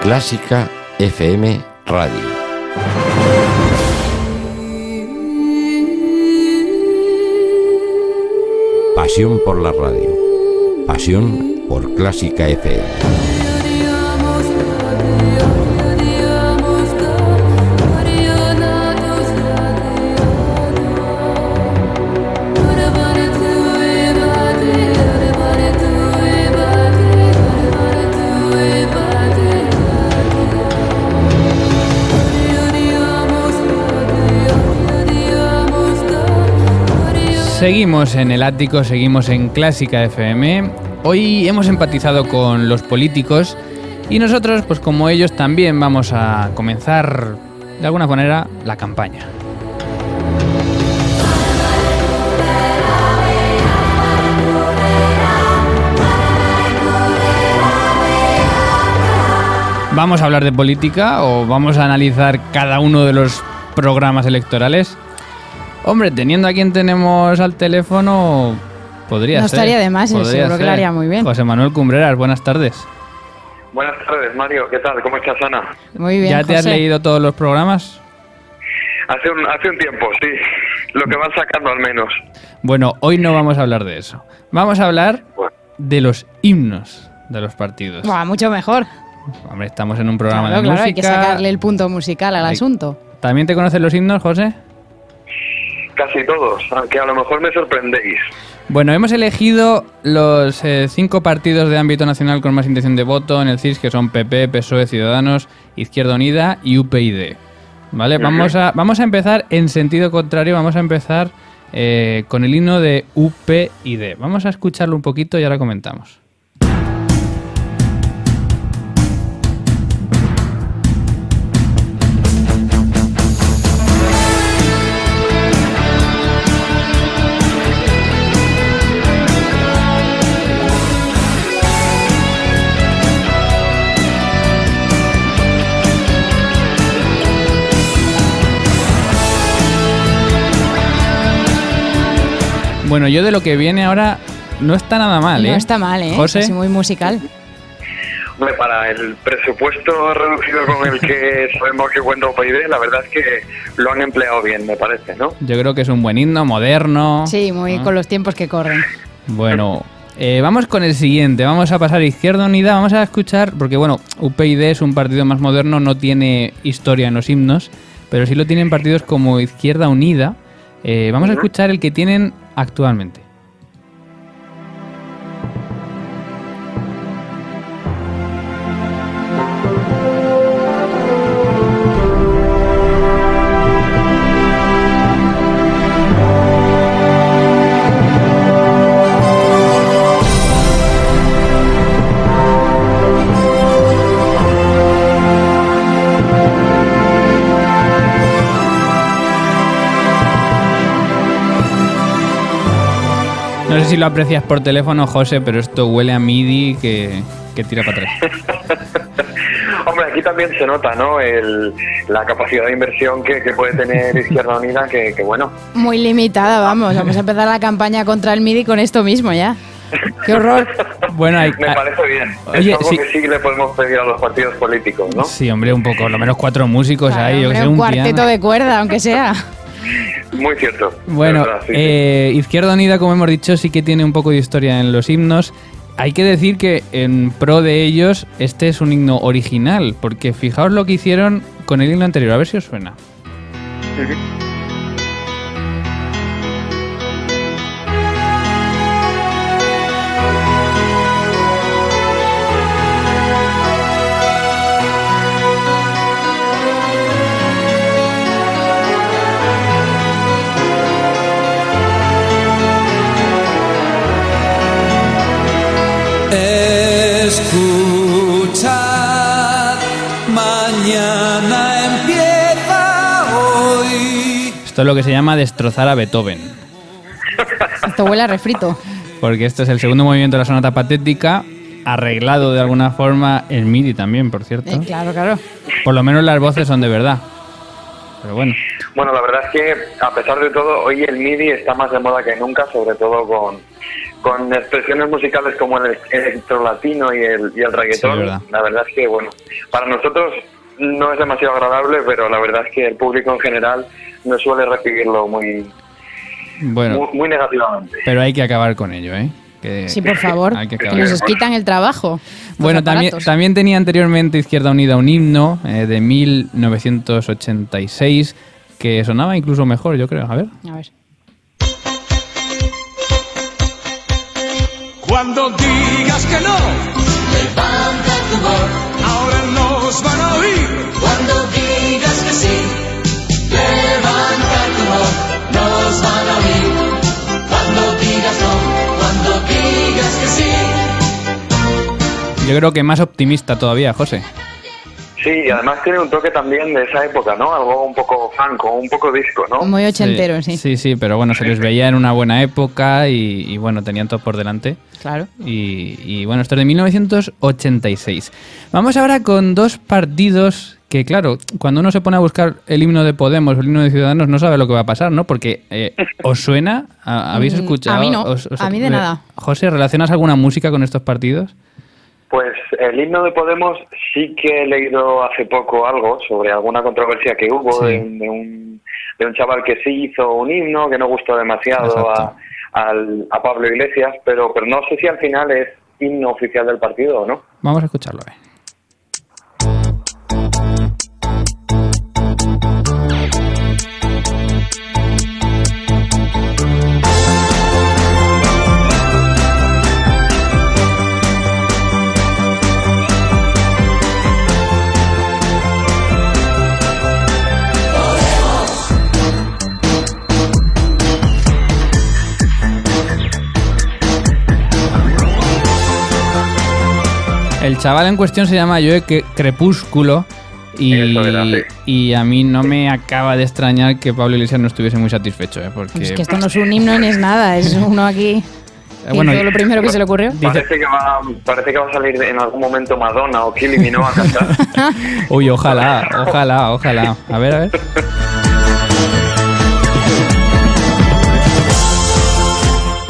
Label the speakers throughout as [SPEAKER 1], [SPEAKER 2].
[SPEAKER 1] Clásica FM Radio. Pasión por la radio. Pasión por Clásica FM.
[SPEAKER 2] Seguimos en el ático, seguimos en Clásica FM. Hoy hemos empatizado con los políticos y nosotros, pues como ellos, también vamos a comenzar de alguna manera la campaña. ¿Vamos a hablar de política o vamos a analizar cada uno de los programas electorales? Hombre, teniendo a quien tenemos al teléfono, podría
[SPEAKER 3] no
[SPEAKER 2] ser.
[SPEAKER 3] No estaría de más,
[SPEAKER 2] podría
[SPEAKER 3] seguro que lo haría muy bien.
[SPEAKER 2] José Manuel Cumbreras, buenas tardes.
[SPEAKER 4] Buenas tardes, Mario. ¿Qué tal? ¿Cómo estás, Ana?
[SPEAKER 3] Muy bien,
[SPEAKER 2] ¿Ya te has leído todos los programas?
[SPEAKER 4] Hace un, hace un tiempo, sí. Lo que van sacando al menos.
[SPEAKER 2] Bueno, hoy no vamos a hablar de eso. Vamos a hablar
[SPEAKER 4] Bueno,
[SPEAKER 2] de los himnos de los partidos.
[SPEAKER 3] Buah, mucho mejor.
[SPEAKER 2] Hombre, estamos en un programa
[SPEAKER 3] Claro,
[SPEAKER 2] de
[SPEAKER 3] claro,
[SPEAKER 2] música.
[SPEAKER 3] hay que sacarle el punto musical al
[SPEAKER 2] Hay-
[SPEAKER 3] asunto.
[SPEAKER 2] ¿También te conocen los himnos, José?
[SPEAKER 4] Casi todos, aunque a lo mejor me sorprendéis.
[SPEAKER 2] Bueno, hemos elegido los eh, cinco partidos de ámbito nacional con más intención de voto en el CIS, que son PP, PSOE, Ciudadanos, Izquierda Unida y UPyD. ¿Vale? Vamos, a, vamos a empezar en sentido contrario, vamos a empezar eh, con el himno de UPyD. Vamos a escucharlo un poquito y ahora comentamos. Bueno, yo de lo que viene ahora no está nada mal, ¿eh?
[SPEAKER 3] No está mal, ¿eh?
[SPEAKER 2] José.
[SPEAKER 3] Es muy musical.
[SPEAKER 4] Hombre, para el presupuesto reducido con el que sabemos que cuenta OPID, la verdad es que lo han empleado bien, me parece, ¿no?
[SPEAKER 2] Yo creo que es un buen himno, moderno.
[SPEAKER 3] Sí, muy
[SPEAKER 2] ¿no?
[SPEAKER 3] con los tiempos que corren.
[SPEAKER 2] Bueno, eh, vamos con el siguiente. Vamos a pasar a Izquierda Unida. Vamos a escuchar, porque bueno, UPyD es un partido más moderno, no tiene historia en los himnos, pero sí lo tienen partidos como Izquierda Unida. Eh, vamos a escuchar el que tienen actualmente. Si lo aprecias por teléfono, José, pero esto huele a MIDI que, que tira para atrás.
[SPEAKER 4] Hombre, aquí también se nota, ¿no? El, la capacidad de inversión que, que puede tener Izquierda Unida, que, que bueno,
[SPEAKER 3] Muy limitada, vamos. Vamos a empezar la campaña contra el MIDI con esto mismo ya. ¡Qué horror!
[SPEAKER 2] Bueno, hay,
[SPEAKER 4] me parece bien.
[SPEAKER 2] Oye,
[SPEAKER 4] es algo
[SPEAKER 2] sí.
[SPEAKER 4] que sí le podemos pedir a los partidos políticos, ¿no?
[SPEAKER 2] Sí, hombre, un poco, lo menos cuatro músicos
[SPEAKER 3] Claro,
[SPEAKER 2] ahí, yo que
[SPEAKER 3] hombre,
[SPEAKER 2] sé,
[SPEAKER 3] un
[SPEAKER 2] un
[SPEAKER 3] cuarteto
[SPEAKER 2] piano.
[SPEAKER 3] de cuerda, aunque sea.
[SPEAKER 4] Muy cierto.
[SPEAKER 2] Bueno,
[SPEAKER 4] de verdad, sí, sí.
[SPEAKER 2] eh, Izquierda Unida, como hemos dicho, sí que tiene un poco de historia en los himnos. Hay que decir que en pro de ellos, este es un himno original, porque fijaos lo que hicieron con el himno anterior, a ver si os suena. Esto es lo que se llama destrozar a Beethoven.
[SPEAKER 3] Esto huele a refrito.
[SPEAKER 2] Porque este es el segundo movimiento de la sonata patética, arreglado de alguna forma en MIDI también, por cierto.
[SPEAKER 3] Eh, claro, claro.
[SPEAKER 2] Por lo menos las voces son de verdad. Pero bueno,
[SPEAKER 4] Bueno, la verdad es que a pesar de todo, hoy el MIDI está más de moda que nunca, sobre todo con, con expresiones musicales como el electro latino y el, y el
[SPEAKER 2] Sí,
[SPEAKER 4] reggaetón.
[SPEAKER 2] verdad.
[SPEAKER 4] la verdad es que, bueno, para nosotros no es demasiado agradable, pero la verdad es que el público en general no suele recibirlo muy,
[SPEAKER 2] bueno,
[SPEAKER 4] muy, muy negativamente.
[SPEAKER 2] pero hay que acabar con ello, ¿eh? Que-
[SPEAKER 3] Sí, por favor.
[SPEAKER 2] Que
[SPEAKER 3] nos quitan el trabajo.
[SPEAKER 2] Bueno, también, también tenía anteriormente Izquierda Unida un himno eh, de 1986 que sonaba incluso mejor, yo creo. A ver.
[SPEAKER 3] A ver.
[SPEAKER 5] Cuando digas que no, levanta tu voz. Nos van a oír. Cuando digas que sí, levanta tu voz. Nos van a oír. Cuando digas no, cuando digas que sí.
[SPEAKER 2] Yo creo que más optimista todavía, José.
[SPEAKER 4] Sí, y además tiene un toque también de esa época, ¿no? Algo un poco funk o un poco disco, ¿no?
[SPEAKER 3] Muy ochentero, sí.
[SPEAKER 2] Sí, sí, pero bueno, se les veía en una buena época y, y bueno, tenían todo por delante.
[SPEAKER 3] Claro.
[SPEAKER 2] Y, y bueno, esto es de 1986. Vamos ahora con dos partidos que, claro, cuando uno se pone a buscar el himno de Podemos o el himno de Ciudadanos, no sabe lo que va a pasar, ¿no? Porque, eh, ¿os suena? ¿A- ¿Habéis
[SPEAKER 3] Mm,
[SPEAKER 2] escuchado?
[SPEAKER 3] a mí no,
[SPEAKER 2] ¿Os- os-
[SPEAKER 3] a mí de nada.
[SPEAKER 2] José, ¿relacionas alguna música con estos partidos?
[SPEAKER 4] Pues el himno de Podemos sí que he leído hace poco algo sobre alguna controversia que hubo
[SPEAKER 2] Sí.
[SPEAKER 4] de, de un, de un chaval que sí hizo un himno que no gustó demasiado a, al- a Pablo Iglesias, pero, pero no sé si al final es himno oficial del partido o no.
[SPEAKER 2] Vamos a escucharlo. eh. Chaval en cuestión se llama Joe Cre- Crepúsculo y,
[SPEAKER 4] Eso era, sí.
[SPEAKER 2] y a mí no me acaba de extrañar que Pablo Iglesias no estuviese muy satisfecho, ¿eh? porque
[SPEAKER 3] Es que esto no es un himno ni es nada, es uno aquí.
[SPEAKER 2] Eh, bueno,
[SPEAKER 3] lo primero que se le ocurrió.
[SPEAKER 4] Parece que, va, parece que va a salir en algún momento Madonna o Kylie Minogue a cantar.
[SPEAKER 2] Uy, ojalá, ojalá, ojalá. A ver, a ver.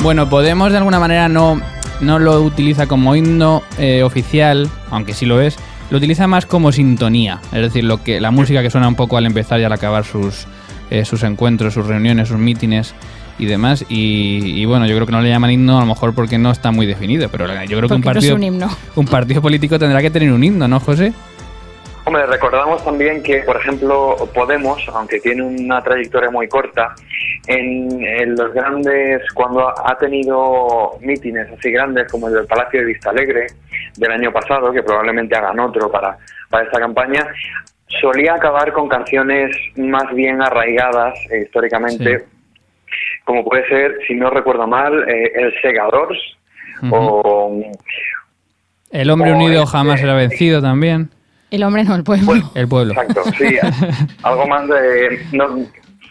[SPEAKER 2] Bueno, Podemos de alguna manera no, no lo utiliza como himno eh, oficial, aunque sí lo es. Lo utiliza más como sintonía, es decir, lo que la música que suena un poco al empezar y al acabar sus, eh, sus encuentros, sus reuniones, sus mítines y demás. Y, y bueno, yo creo que no le llaman himno a lo mejor porque no está muy definido, pero yo creo que un
[SPEAKER 3] no
[SPEAKER 2] partido,
[SPEAKER 3] un
[SPEAKER 2] partido político tendrá que tener un himno, ¿no, José?
[SPEAKER 4] Hombre, recordamos también que, por ejemplo, Podemos, aunque tiene una trayectoria muy corta, en, en los grandes, cuando ha tenido mítines así grandes como el del Palacio de Vista Alegre del año pasado, que probablemente hagan otro para, para esta campaña, solía acabar con canciones más bien arraigadas eh, históricamente, como puede ser, si no recuerdo mal, eh, El Segadors
[SPEAKER 2] Ujú.
[SPEAKER 4] o
[SPEAKER 2] El hombre
[SPEAKER 4] O
[SPEAKER 2] unido
[SPEAKER 4] este-
[SPEAKER 2] jamás será vencido también.
[SPEAKER 3] El hombre no, el pueblo.
[SPEAKER 2] El pueblo.
[SPEAKER 4] Exacto, sí. algo más de... No,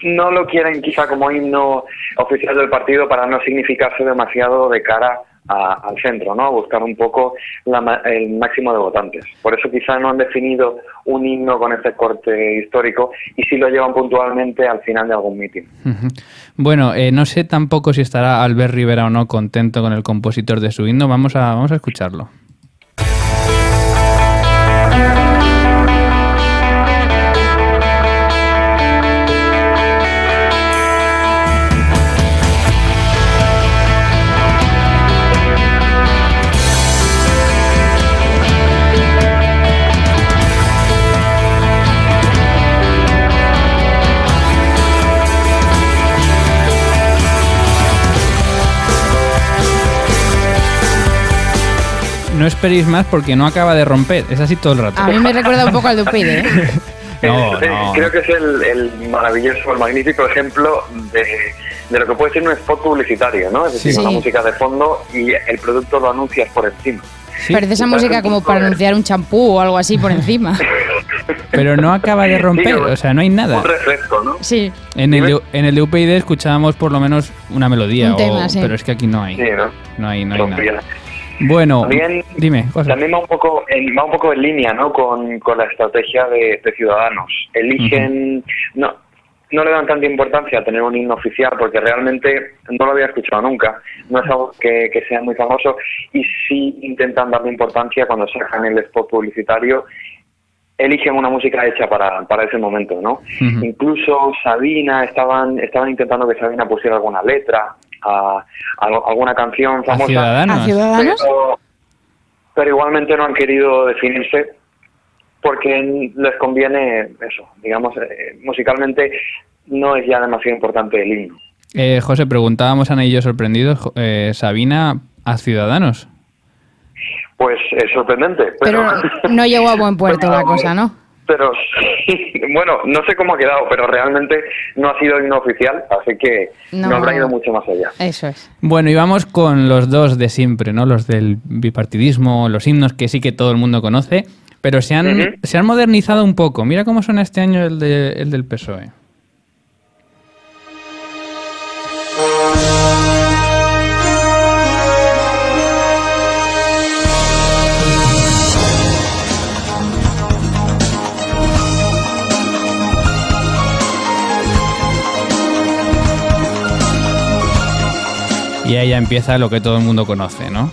[SPEAKER 4] no lo quieren quizá como himno oficial del partido para no significarse demasiado de cara a- al centro, ¿no? A buscar un poco la ma- el máximo de votantes. Por eso quizá no han definido un himno con ese corte histórico y sí lo llevan puntualmente al final de algún mitin.
[SPEAKER 2] Bueno, eh, no sé tampoco si estará Albert Rivera o no contento con el compositor de su himno. Vamos a, vamos a escucharlo. No esperéis más porque no acaba de romper. Es así todo el rato.
[SPEAKER 3] A mí me recuerda un poco al de UPyD, ¿eh?
[SPEAKER 2] No.
[SPEAKER 4] Creo que es el, el maravilloso, el magnífico ejemplo de, de lo que puede ser un spot publicitario, ¿no? Es decir,
[SPEAKER 2] Sí.
[SPEAKER 4] una música de fondo y el producto lo anuncias por encima.
[SPEAKER 2] Sí.
[SPEAKER 3] Parece esa música como para
[SPEAKER 4] de-
[SPEAKER 3] anunciar un champú o algo así por encima.
[SPEAKER 2] pero no acaba de romper,
[SPEAKER 4] Sí,
[SPEAKER 2] o sea, no hay nada.
[SPEAKER 4] Un refresco, ¿no?
[SPEAKER 3] Sí,
[SPEAKER 2] En el, de, en el de UPyD escuchábamos por lo menos una melodía,
[SPEAKER 3] Un
[SPEAKER 2] o-
[SPEAKER 3] tema, sí.
[SPEAKER 2] pero es que aquí no hay.
[SPEAKER 4] Sí, ¿no?
[SPEAKER 2] No hay, no hay
[SPEAKER 4] Rompía.
[SPEAKER 2] nada. Bueno,
[SPEAKER 4] También,
[SPEAKER 2] dime, José.
[SPEAKER 4] también va un poco en, va un poco en línea ¿no? con, con la estrategia de, de Ciudadanos. Eligen, no, no le dan tanta importancia a tener un himno oficial porque realmente no lo había escuchado nunca. No es algo que, que sea muy famoso y sí intentan darle importancia cuando sacan el spot publicitario. Eligen una música hecha para, para ese momento, ¿no? Incluso Sabina, estaban, estaban intentando que Sabina pusiera alguna letra a, a alguna canción
[SPEAKER 2] A
[SPEAKER 4] famosa.
[SPEAKER 2] Ciudadanos.
[SPEAKER 3] a Ciudadanos.
[SPEAKER 4] Pero, pero igualmente no han querido definirse porque les conviene eso, digamos, eh, musicalmente no es ya demasiado importante el himno.
[SPEAKER 2] Eh, José, preguntábamos Ana y yo sorprendidos, eh, Sabina a Ciudadanos.
[SPEAKER 4] Pues es sorprendente.
[SPEAKER 3] Pero
[SPEAKER 4] Pero,
[SPEAKER 3] no llegó a buen puerto
[SPEAKER 4] pero-
[SPEAKER 3] la cosa, ¿no?
[SPEAKER 4] Pero bueno, no sé cómo ha quedado, pero realmente no ha sido el himno oficial, así que no,
[SPEAKER 3] No.
[SPEAKER 4] habrá ido mucho más allá.
[SPEAKER 3] Eso es.
[SPEAKER 2] Bueno, y vamos con los dos de siempre, ¿no? Los del bipartidismo, los himnos que sí que todo el mundo conoce, pero se han, se han modernizado un poco. Mira cómo suena este año el, de- el del PSOE. Y ahí ya empieza lo que todo el mundo conoce, ¿no?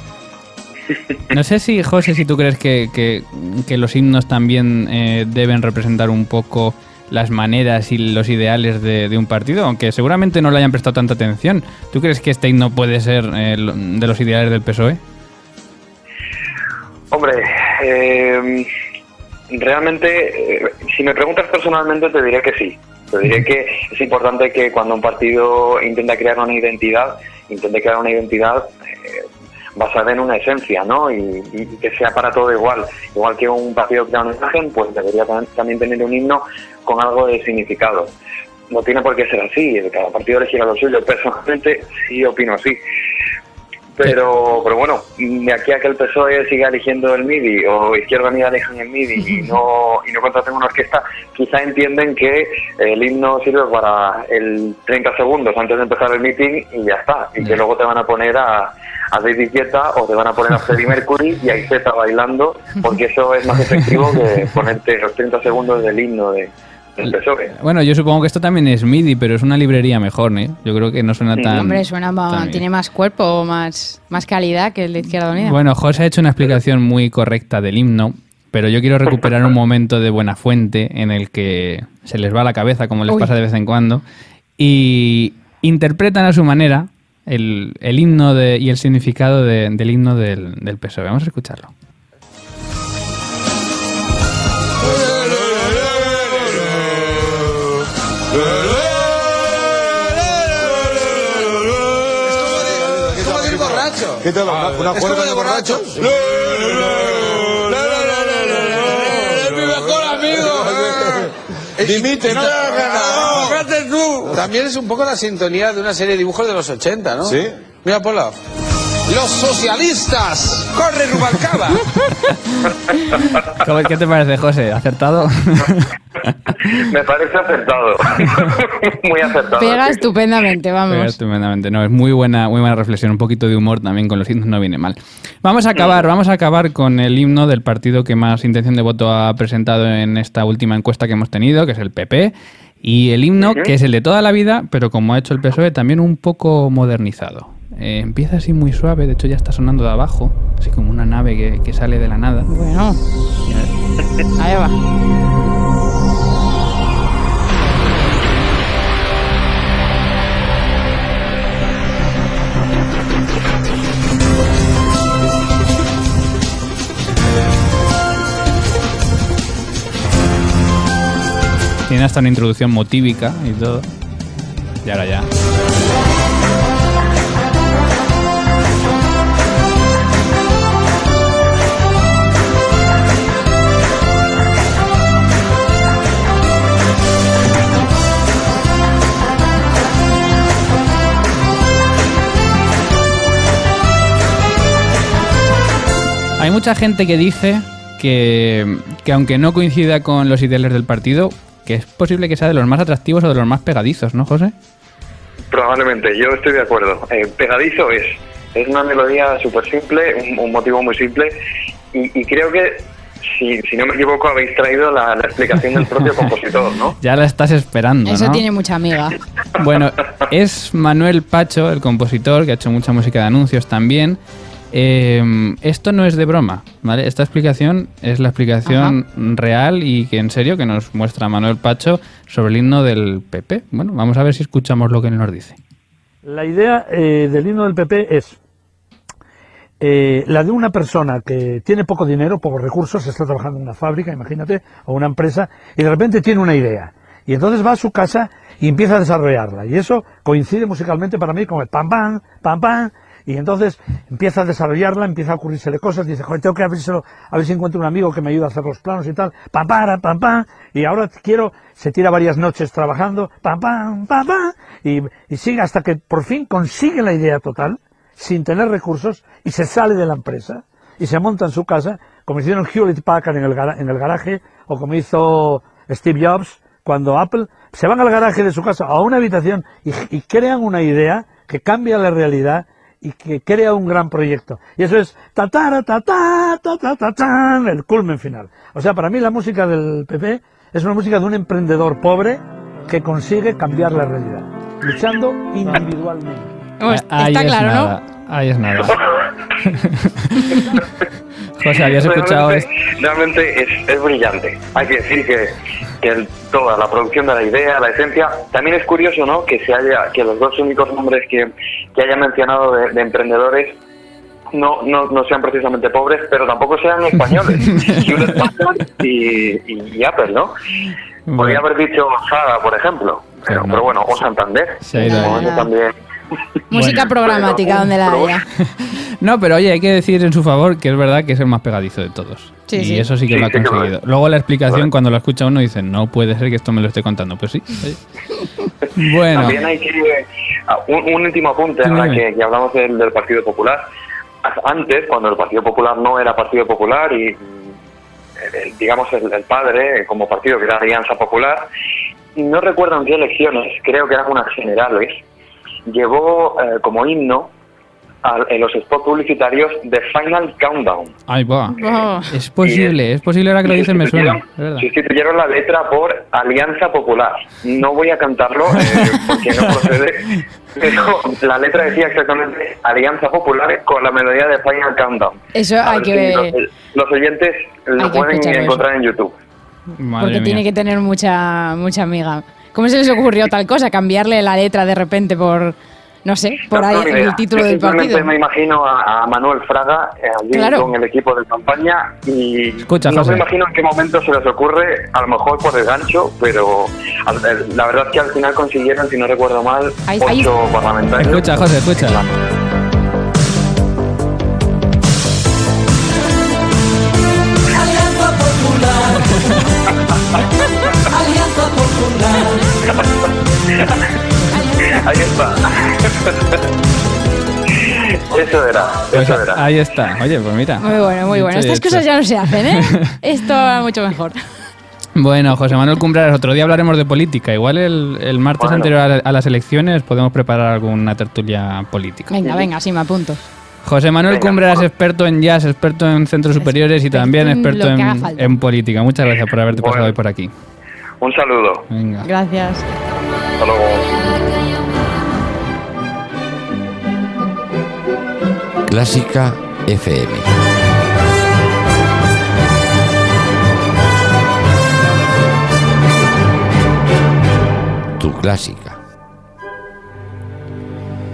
[SPEAKER 2] No sé si, José, si tú crees que, que- que los himnos también eh, deben representar un poco las maneras y los ideales de, de un partido, aunque seguramente no le hayan prestado tanta atención. ¿Tú crees que este himno puede ser eh, de los ideales del PSOE?
[SPEAKER 4] Hombre, eh, realmente, eh, si me preguntas personalmente, te diré que sí. Te diré que es importante que cuando un partido intenta crear una identidad, intente crear una identidad eh, basada en una esencia, ¿no? Y, y que sea para todo igual. Igual que un partido crea una imagen, pues debería tam- también tener un himno con algo de significado. No tiene por qué ser así, cada partido elegirá lo suyo. Personalmente sí opino así. Pero, pero bueno, de aquí a que el PSOE siga eligiendo el MIDI o Izquierda Unida elijan el MIDI y no, y no contraten una orquesta, quizá entienden que el himno sirve para el 30 segundos antes de empezar el meeting y ya está. Y que luego te van a poner a, a David Guetta o te van a poner a Freddie Mercury y a Izeta bailando, porque eso es más efectivo que ponerte los 30 segundos del himno de, PSOE.
[SPEAKER 2] Bueno, yo supongo que esto también es MIDI, pero es una librería mejor, ¿eh? Yo creo que no suena tan...
[SPEAKER 3] Hombre, suena
[SPEAKER 2] tan
[SPEAKER 3] tiene más cuerpo, más, más calidad que el de Izquierda Unida.
[SPEAKER 2] Bueno, José ha hecho una explicación muy correcta del himno, pero yo quiero recuperar un momento de buena fuente en el que se les va la cabeza, como les
[SPEAKER 3] Uy.
[SPEAKER 2] pasa de vez en cuando, y interpretan a su manera el, el himno de- y el significado de- del himno del, del PSOE. Vamos a escucharlo.
[SPEAKER 6] Es como de ir borracho.
[SPEAKER 7] ¿Qué tal? ¿Una, una
[SPEAKER 6] Es como de borracho. ¡Es mi mejor amigo!
[SPEAKER 7] Dimite, no te hagas nada.
[SPEAKER 6] ¡Fíjate tú! También es un poco la sintonía de una serie de dibujos de los 80, ¿no?
[SPEAKER 7] ¿Sí?
[SPEAKER 6] Mira, Polo. ¡Los socialistas! ¡Corre, Rubalcaba!
[SPEAKER 2] ¿Cómo- ¿Qué te parece, José? ¿Acertado?
[SPEAKER 4] Me parece acertado. Muy acertado.
[SPEAKER 3] Pega
[SPEAKER 4] sí.
[SPEAKER 3] estupendamente,
[SPEAKER 2] Pega
[SPEAKER 3] vamos.
[SPEAKER 2] estupendamente. No, es muy buena, muy buena reflexión. Un poquito de humor también con los himnos no viene mal. Vamos a acabar, vamos a acabar con el himno del partido que más intención de voto ha presentado en esta última encuesta que hemos tenido, que es el PP. Y el himno, que es el de toda la vida, pero como ha hecho el PSOE, también un poco modernizado. Eh, empieza así muy suave, de hecho ya está sonando de abajo, así como una nave que, que sale de la nada.
[SPEAKER 3] Bueno, allá va.
[SPEAKER 2] Tiene hasta una introducción motívica y todo. Y ahora ya. Hay mucha gente que dice que, que aunque no coincida con los ideales del partido, que es posible que sea de los más atractivos o de los más pegadizos, ¿no, José?
[SPEAKER 4] Probablemente, yo estoy de acuerdo. Eh, pegadizo es. Es una melodía súper simple, un, un motivo muy simple, y, y creo que, si, si no me equivoco, habéis traído la, la explicación del propio compositor, ¿no?
[SPEAKER 2] Ya la estás esperando,
[SPEAKER 3] Eso
[SPEAKER 2] ¿no?
[SPEAKER 3] tiene mucha amiga.
[SPEAKER 2] Bueno, es Manuel Pacho, el compositor, que ha hecho mucha música de anuncios también. Eh, esto no es de broma, ¿vale? Esta explicación es la explicación real y que en serio que nos muestra Manuel Pacho sobre el himno del PP. Bueno, vamos a ver si escuchamos lo que él nos dice.
[SPEAKER 8] La idea eh, del himno del PP es eh, la de una persona que tiene poco dinero, pocos recursos, está trabajando en una fábrica, imagínate, o una empresa, y de repente tiene una idea. Y entonces va a su casa y empieza a desarrollarla. Y eso coincide musicalmente para mí con el pam pam, pam pam. Y entonces empieza a desarrollarla, empieza a ocurrírsele cosas, dice, joder, tengo que abrírselo, a ver si encuentro un amigo que me ayude a hacer los planos y tal, pam pam, pam pam, y ahora quiero, se tira varias noches trabajando, pam pam, pam pam, y, sigue hasta que por fin consigue la idea total, sin tener recursos, y se sale de la empresa, y se monta en su casa, como hicieron Hewlett Packard en el, en el garaje, o como hizo Steve Jobs, cuando Apple, se van al garaje de su casa, a una habitación, y crean una idea que cambia la realidad, y que crea un gran proyecto. Y eso es ta ta ta ta ta ta ta el culmen final. O sea, para mí la música del PP es una música de un emprendedor pobre que consigue cambiar la realidad, luchando individualmente.
[SPEAKER 3] Está claro.
[SPEAKER 2] Ahí es nada. José, ¿habías escuchado
[SPEAKER 4] realmente,
[SPEAKER 2] esto?
[SPEAKER 4] realmente es, es brillante. Hay que decir que, que el- toda la producción de la idea, la esencia, también es curioso, ¿no? Que se haya, que los dos únicos nombres que, que haya mencionado de, de emprendedores no, no, no sean precisamente pobres, pero tampoco sean españoles. Y, y- y Apple, ¿no? Podría haber dicho Zara, por ejemplo, pero,
[SPEAKER 2] no.
[SPEAKER 4] pero bueno, o Santander.
[SPEAKER 2] Se ha ido
[SPEAKER 4] también.
[SPEAKER 3] Música programática, donde la haya.
[SPEAKER 2] No, pero oye, hay que decir en su favor que es verdad que es el más pegadizo de todos.
[SPEAKER 3] Sí,
[SPEAKER 2] y
[SPEAKER 3] sí.
[SPEAKER 2] eso sí que
[SPEAKER 4] Sí,
[SPEAKER 2] lo ha conseguido. Luego la explicación, cuando lo escucha uno, dice, no puede ser que esto me lo esté contando. Pues sí. Bueno,
[SPEAKER 4] También hay que. ah, Un, un último apunte,
[SPEAKER 2] Sí,
[SPEAKER 4] ahora que, que hablamos del, del Partido Popular. Antes, cuando el Partido Popular no era Partido Popular y, el- el- digamos, el, el padre, eh, como partido que era Alianza Popular, no recuerdo en qué elecciones, creo que eran unas generales, llevó eh, como himno al- en los spots publicitarios The Final Countdown.
[SPEAKER 2] ahí va.
[SPEAKER 3] Oh.
[SPEAKER 2] Es posible, es posible ahora que lo
[SPEAKER 4] Y
[SPEAKER 2] dices me suena.
[SPEAKER 4] sustituyeron-
[SPEAKER 2] es
[SPEAKER 4] la letra por Alianza Popular. No voy a cantarlo eh, porque no procede, pero la letra decía exactamente Alianza Popular con la melodía de Final Countdown.
[SPEAKER 3] Eso
[SPEAKER 4] A
[SPEAKER 3] hay
[SPEAKER 4] ver
[SPEAKER 3] que
[SPEAKER 4] si
[SPEAKER 3] ver.
[SPEAKER 4] Los, los oyentes lo pueden encontrar en YouTube.
[SPEAKER 2] Madre
[SPEAKER 3] Porque
[SPEAKER 2] mía.
[SPEAKER 3] tiene que tener mucha, mucha amiga. ¿Cómo se les ocurrió tal cosa? Cambiarle la letra de repente por, no sé, por
[SPEAKER 4] No
[SPEAKER 3] ahí
[SPEAKER 4] idea.
[SPEAKER 3] el título
[SPEAKER 4] Yo
[SPEAKER 3] del partido.
[SPEAKER 4] me imagino a, a Manuel Fraga eh, allí
[SPEAKER 3] Claro.
[SPEAKER 4] con el equipo de campaña y
[SPEAKER 2] Escucha,
[SPEAKER 4] no
[SPEAKER 2] José.
[SPEAKER 4] me imagino en qué momento se les ocurre, a lo mejor por el gancho, pero al- la verdad es que al final consiguieron, si no recuerdo mal,
[SPEAKER 3] Ahí-
[SPEAKER 4] ocho
[SPEAKER 3] ahí-
[SPEAKER 4] parlamentarios.
[SPEAKER 2] Escucha, José, escucha.
[SPEAKER 4] Ahí está. Eso era,
[SPEAKER 2] Pues
[SPEAKER 4] eso era.
[SPEAKER 2] ahí está. Oye, pues mira.
[SPEAKER 3] Muy bueno, muy bueno. Estas
[SPEAKER 2] hecho.
[SPEAKER 3] cosas ya no se hacen, ¿eh? Esto va mucho mejor.
[SPEAKER 2] Bueno, José Manuel Cumbreras, otro día hablaremos de política. Igual el, el martes
[SPEAKER 4] Bueno.
[SPEAKER 2] anterior a, a las elecciones podemos preparar alguna tertulia política.
[SPEAKER 3] Venga, venga, sí, me apunto.
[SPEAKER 2] José Manuel
[SPEAKER 4] Venga,
[SPEAKER 2] Cumbreras, experto en jazz, experto en centros superiores y también experto en, en política. Muchas gracias por haberte
[SPEAKER 4] Bueno.
[SPEAKER 2] pasado hoy por aquí.
[SPEAKER 4] Un saludo.
[SPEAKER 2] Venga.
[SPEAKER 3] Gracias.
[SPEAKER 4] Hasta luego.
[SPEAKER 1] Clásica FM. Tu clásica.